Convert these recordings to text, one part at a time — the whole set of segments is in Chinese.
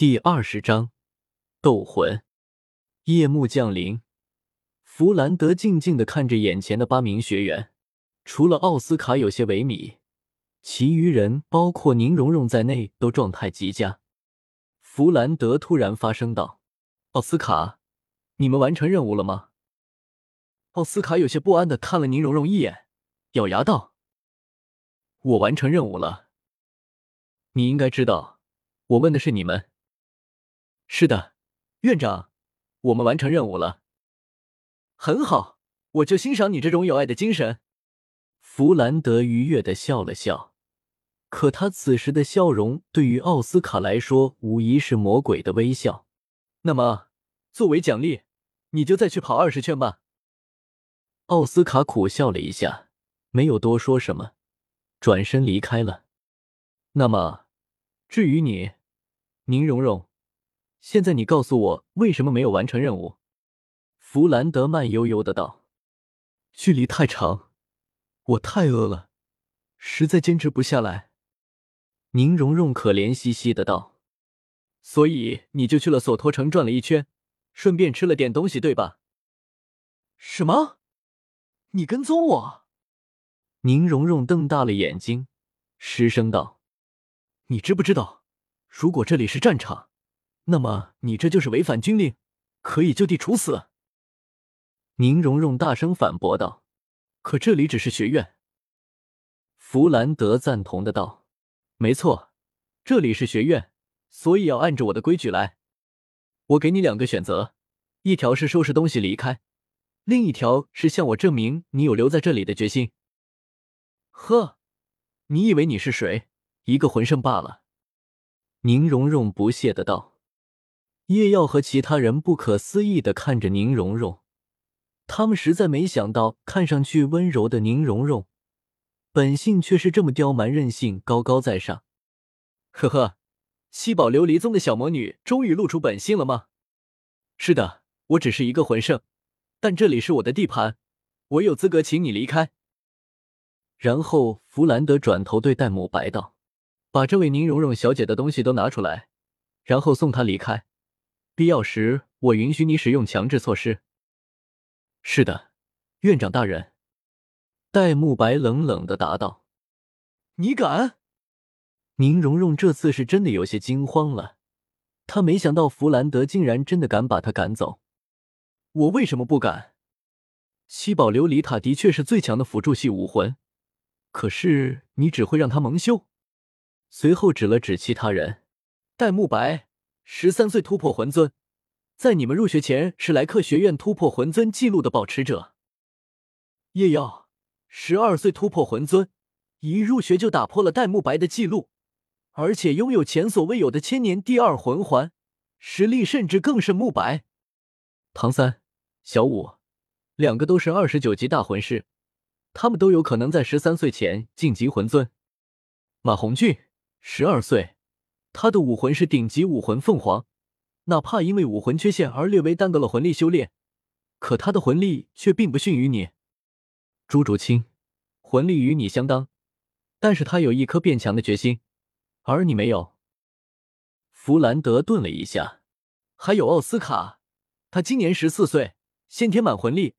第二十章斗魂。夜幕降临，弗兰德静静的看着眼前的八名学员，除了奥斯卡有些萎靡，其余人包括宁荣荣在内都状态极佳。弗兰德突然发声道：“奥斯卡，你们完成任务了吗？”奥斯卡有些不安的看了宁荣荣一眼，咬牙道：“我完成任务了。你应该知道，我问的是你们。”是的，院长，我们完成任务了。很好，我就欣赏你这种有爱的精神。弗兰德愉悦的笑了笑，可他此时的笑容对于奥斯卡来说无疑是魔鬼的微笑。那么，作为奖励，你就再去跑二十圈吧。奥斯卡苦笑了一下，没有多说什么，转身离开了。那么，至于你，宁荣荣。现在你告诉我为什么没有完成任务？弗兰德慢悠悠的道：“距离太长，我太饿了，实在坚持不下来。”宁荣荣可怜兮兮的道：“所以你就去了索托城转了一圈，顺便吃了点东西，对吧？”什么？你跟踪我？宁荣荣瞪大了眼睛，失声道：“你知不知道，如果这里是战场？”那么你这就是违反军令，可以就地处死。”宁荣荣大声反驳道。“可这里只是学院。”弗兰德赞同的道。“没错，这里是学院，所以要按着我的规矩来。我给你两个选择，一条是收拾东西离开，另一条是向我证明你有留在这里的决心。”呵，你以为你是谁？一个魂圣罢了。”宁荣荣不屑的道。叶耀和其他人不可思议的看着宁荣荣，他们实在没想到，看上去温柔的宁荣荣，本性却是这么刁蛮任性、高高在上。呵呵，七宝琉璃宗的小魔女终于露出本性了吗？是的，我只是一个魂圣，但这里是我的地盘，我有资格请你离开。然后弗兰德转头对戴沐白道：“把这位宁荣荣小姐的东西都拿出来，然后送她离开。”必要时，我允许你使用强制措施。是的，院长大人。戴沐白冷冷的答道：“你敢？”宁荣荣这次是真的有些惊慌了，他没想到弗兰德竟然真的敢把他赶走。我为什么不敢？七宝琉璃塔的确是最强的辅助系武魂，可是你只会让他蒙羞。随后指了指其他人，戴沐白。十三岁突破魂尊，在你们入学前是莱克学院突破魂尊记录的保持者。叶耀，十二岁突破魂尊，一入学就打破了戴沐白的记录，而且拥有前所未有的千年第二魂环，实力甚至更胜沐白。唐三、小五，两个都是二十九级大魂师，他们都有可能在十三岁前晋级魂尊。马红俊，十二岁。他的武魂是顶级武魂凤凰，哪怕因为武魂缺陷而略微耽搁了魂力修炼，可他的魂力却并不逊于你。朱竹清，魂力与你相当，但是他有一颗变强的决心，而你没有。弗兰德顿了一下，还有奥斯卡，他今年十四岁，先天满魂力，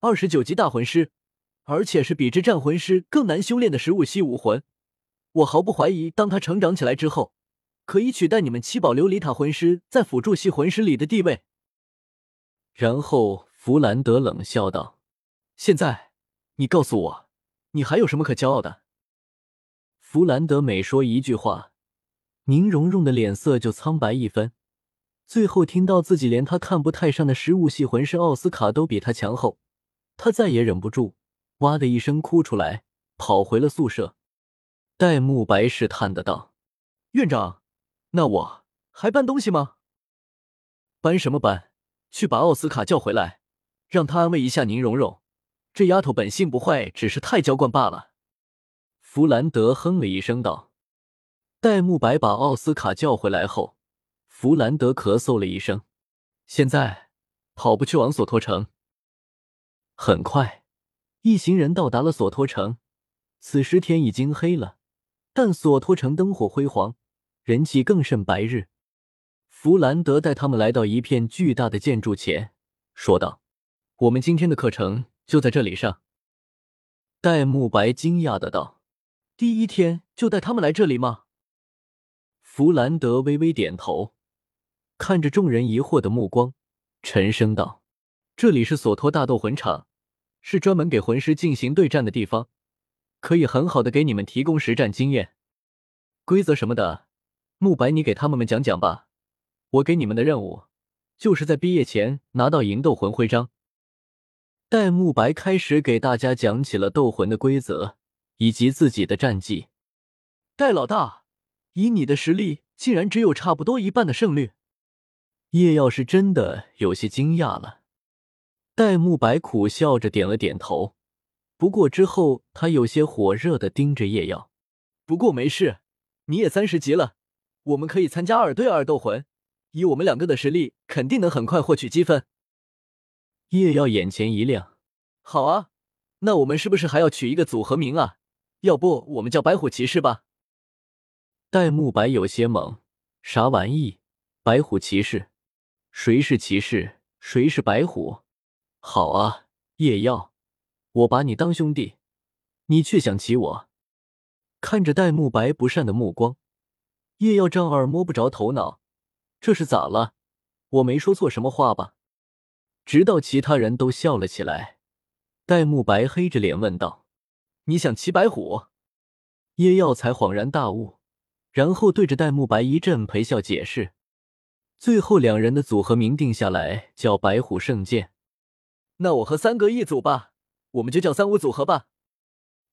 二十九级大魂师，而且是比之战魂师更难修炼的十五系武魂。我毫不怀疑，当他成长起来之后。可以取代你们七宝琉璃塔魂师在辅助系魂师里的地位。然后弗兰德冷笑道：“现在，你告诉我，你还有什么可骄傲的？”弗兰德每说一句话，宁荣荣的脸色就苍白一分。最后听到自己连他看不太上的食物系魂师奥斯卡都比他强后，他再也忍不住，哇的一声哭出来，跑回了宿舍。戴沐白试探的道：“院长。”那我还搬东西吗？搬什么搬？去把奥斯卡叫回来，让他安慰一下宁荣荣。这丫头本性不坏，只是太娇惯罢了。弗兰德哼了一声道。戴沐白把奥斯卡叫回来后，弗兰德咳嗽了一声。现在跑不去往索托城。很快，一行人到达了索托城。此时天已经黑了，但索托城灯火辉煌。人气更胜白日。弗兰德带他们来到一片巨大的建筑前，说道：“我们今天的课程就在这里上。”戴沐白惊讶的道：“第一天就带他们来这里吗？”弗兰德微微点头，看着众人疑惑的目光，沉声道：“这里是索托大斗魂场，是专门给魂师进行对战的地方，可以很好的给你们提供实战经验。规则什么的，慕白你给他们们讲讲吧。我给你们的任务，就是在毕业前拿到银斗魂徽章。”戴沐白开始给大家讲起了斗魂的规则以及自己的战绩。戴老大，以你的实力，竟然只有差不多一半的胜率。叶耀是真的有些惊讶了。戴沐白苦笑着点了点头，不过之后他有些火热的盯着叶耀。不过没事，你也三十级了，我们可以参加二对二斗魂，以我们两个的实力，肯定能很快获取积分。叶耀眼前一亮，好啊，那我们是不是还要取一个组合名啊？要不我们叫白虎骑士吧？戴沐白有些懵，啥玩意？白虎骑士？谁是骑士？谁是白虎？好啊，叶耀，我把你当兄弟，你却想骑我？看着戴沐白不善的目光，叶耀丈二摸不着头脑，这是咋了？我没说错什么话吧？直到其他人都笑了起来，戴沐白黑着脸问道：“你想骑白虎？”叶耀才恍然大悟，然后对着戴沐白一阵陪笑解释。最后两人的组合名定下来，叫白虎圣剑。那我和三哥一组吧，我们就叫三五组合吧。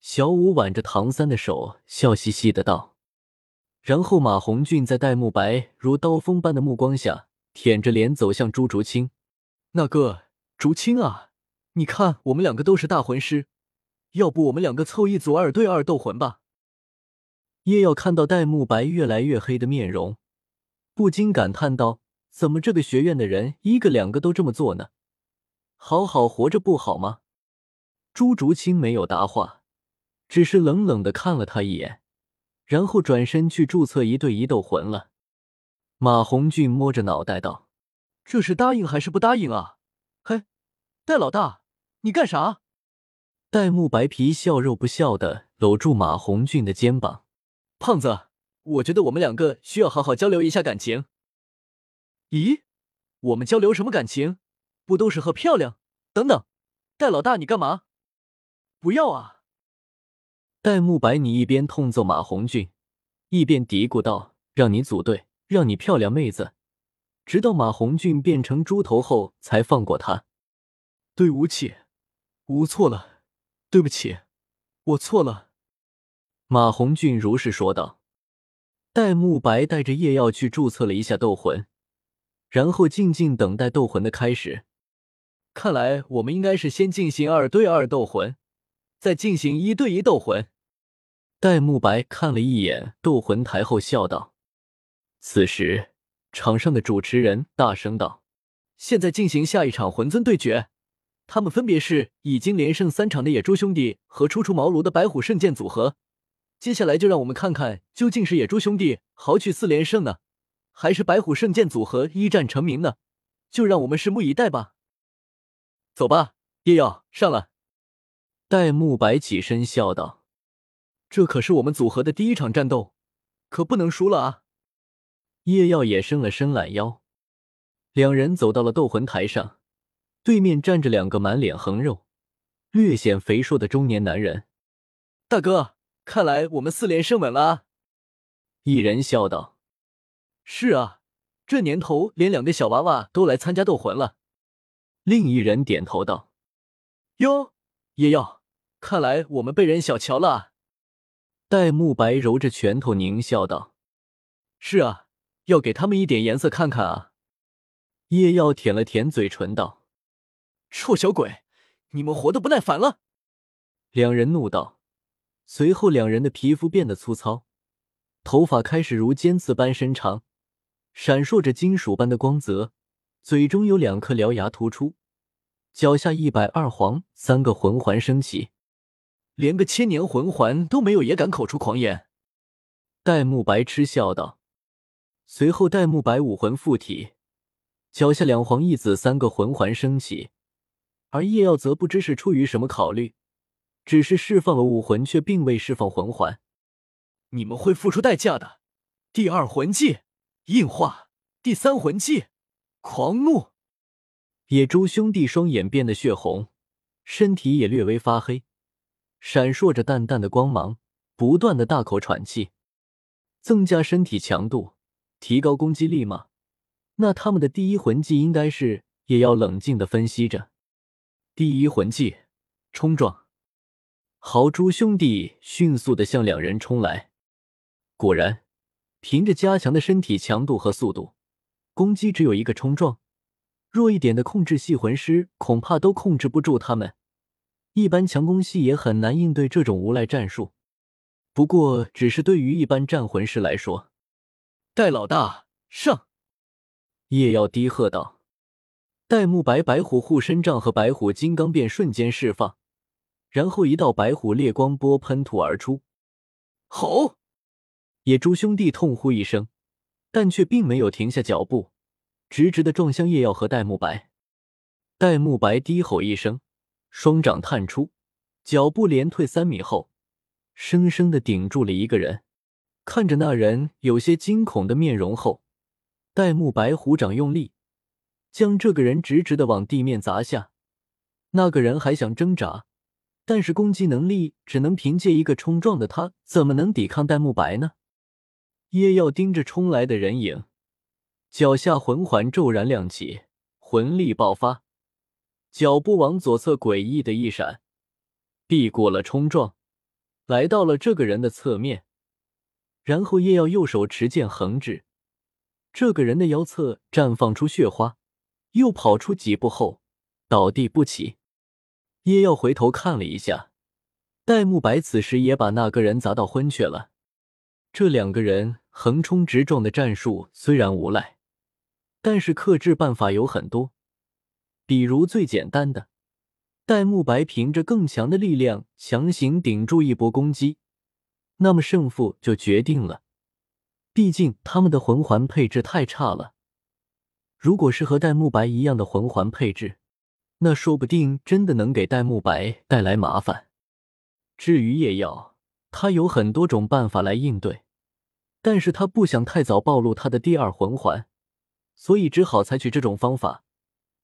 小五挽着唐三的手，笑嘻嘻的道。然后马红俊在戴沐白如刀锋般的目光下，舔着脸走向朱竹清。那个竹清啊，你看我们两个都是大魂师，要不我们两个凑一组二对二斗魂吧？叶耀看到戴沐白越来越黑的面容，不禁感叹道：“怎么这个学院的人一个两个都这么做呢？好好活着不好吗？”朱竹清没有答话，只是冷冷的看了他一眼，然后转身去注册一对一斗魂了。马红俊摸着脑袋道。这是答应还是不答应啊？嘿，戴老大，你干啥？戴沐白皮笑肉不笑的搂住马红俊的肩膀。胖子，我觉得我们两个需要好好交流一下感情。咦，我们交流什么感情？不都是和漂亮？等等，戴老大，你干嘛？不要啊！戴沐白，你一边痛揍马红俊，一边嘀咕道：“让你组队，让你漂亮妹子。”直到马红俊变成猪头后，才放过他。对不起，我错了，对不起，我错了。马红俊如是说道。戴沐白带着叶耀去注册了一下斗魂，然后静静等待斗魂的开始。看来我们应该是先进行二对二斗魂，再进行一对一斗魂。戴沐白看了一眼斗魂台后，笑道：“此时。”场上的主持人大声道：“现在进行下一场魂尊对决，他们分别是已经连胜三场的野猪兄弟和初出茅庐的白虎圣剑组合。接下来就让我们看看，究竟是野猪兄弟豪取四连胜呢，还是白虎圣剑组合一战成名呢？就让我们拭目以待吧。”走吧，叶耀上了。戴沐白起身笑道：“这可是我们组合的第一场战斗，可不能输了啊！”叶耀也伸了伸懒腰，两人走到了斗魂台上，对面站着两个满脸横肉、略显肥硕的中年男人。大哥，看来我们四连胜稳了啊！一人笑道：“是啊，这年头连两个小娃娃都来参加斗魂了。”另一人点头道：“哟，叶耀，看来我们被人小瞧了！”戴沐白揉着拳头狞笑道：“是啊。”要给他们一点颜色看看啊！叶耀舔了舔嘴唇道：“臭小鬼，你们活得不耐烦了！”两人怒道，随后两人的皮肤变得粗糙，头发开始如尖刺般伸长，闪烁着金属般的光泽，嘴中有两颗獠牙突出，脚下一百二黄三个魂环升起，连个千年魂环都没有，也敢口出狂言！戴沐白嗤笑道。随后，戴沐白武魂附体，脚下两黄一紫三个魂环升起，而叶耀则不知是出于什么考虑，只是释放了武魂，却并未释放魂环。你们会付出代价的。第二魂技硬化，第三魂技狂怒。野猪兄弟双眼变得血红，身体也略微发黑，闪烁着淡淡的光芒，不断的大口喘气，增加身体强度。提高攻击力吗？那他们的第一魂技应该是……也要冷静的分析着。第一魂技，冲撞！豪猪兄弟迅速的向两人冲来。果然，凭着加强的身体强度和速度，攻击只有一个冲撞。弱一点的控制系魂师恐怕都控制不住他们。一般强攻系也很难应对这种无赖战术。不过，只是对于一般战魂师来说。戴老大上！叶耀低喝道。戴沐白白虎护身杖和白虎金刚变瞬间释放，然后一道白虎烈光波喷吐而出。吼！野猪兄弟痛呼一声，但却并没有停下脚步，直直的撞向叶耀和戴沐白。戴沐白低吼一声，双掌探出，脚步连退三米后，生生的顶住了一个人。看着那人有些惊恐的面容后，戴沐白虎掌用力，将这个人直直的往地面砸下。那个人还想挣扎，但是攻击能力只能凭借一个冲撞的他，怎么能抵抗戴沐白呢？叶耀盯着冲来的人影，脚下魂环骤然亮起，魂力爆发，脚步往左侧诡异的一闪，避过了冲撞，来到了这个人的侧面。然后叶耀右手持剑横指，这个人的腰侧绽放出血花，又跑出几步后倒地不起。叶耀回头看了一下，戴沐白此时也把那个人砸到昏厥了。这两个人横冲直撞的战术虽然无赖，但是克制办法有很多，比如最简单的，戴沐白凭着更强的力量强行顶住一波攻击。那么胜负就决定了，毕竟他们的魂环配置太差了。如果是和戴沐白一样的魂环配置，那说不定真的能给戴沐白带来麻烦。至于叶耀，他有很多种办法来应对，但是他不想太早暴露他的第二魂环，所以只好采取这种方法。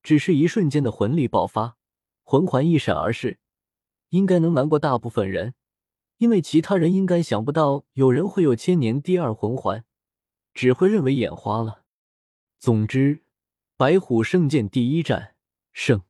只是一瞬间的魂力爆发，魂环一闪而逝，应该能瞒过大部分人。因为其他人应该想不到有人会有千年第二魂环，只会认为眼花了。总之，白虎圣剑第一战胜。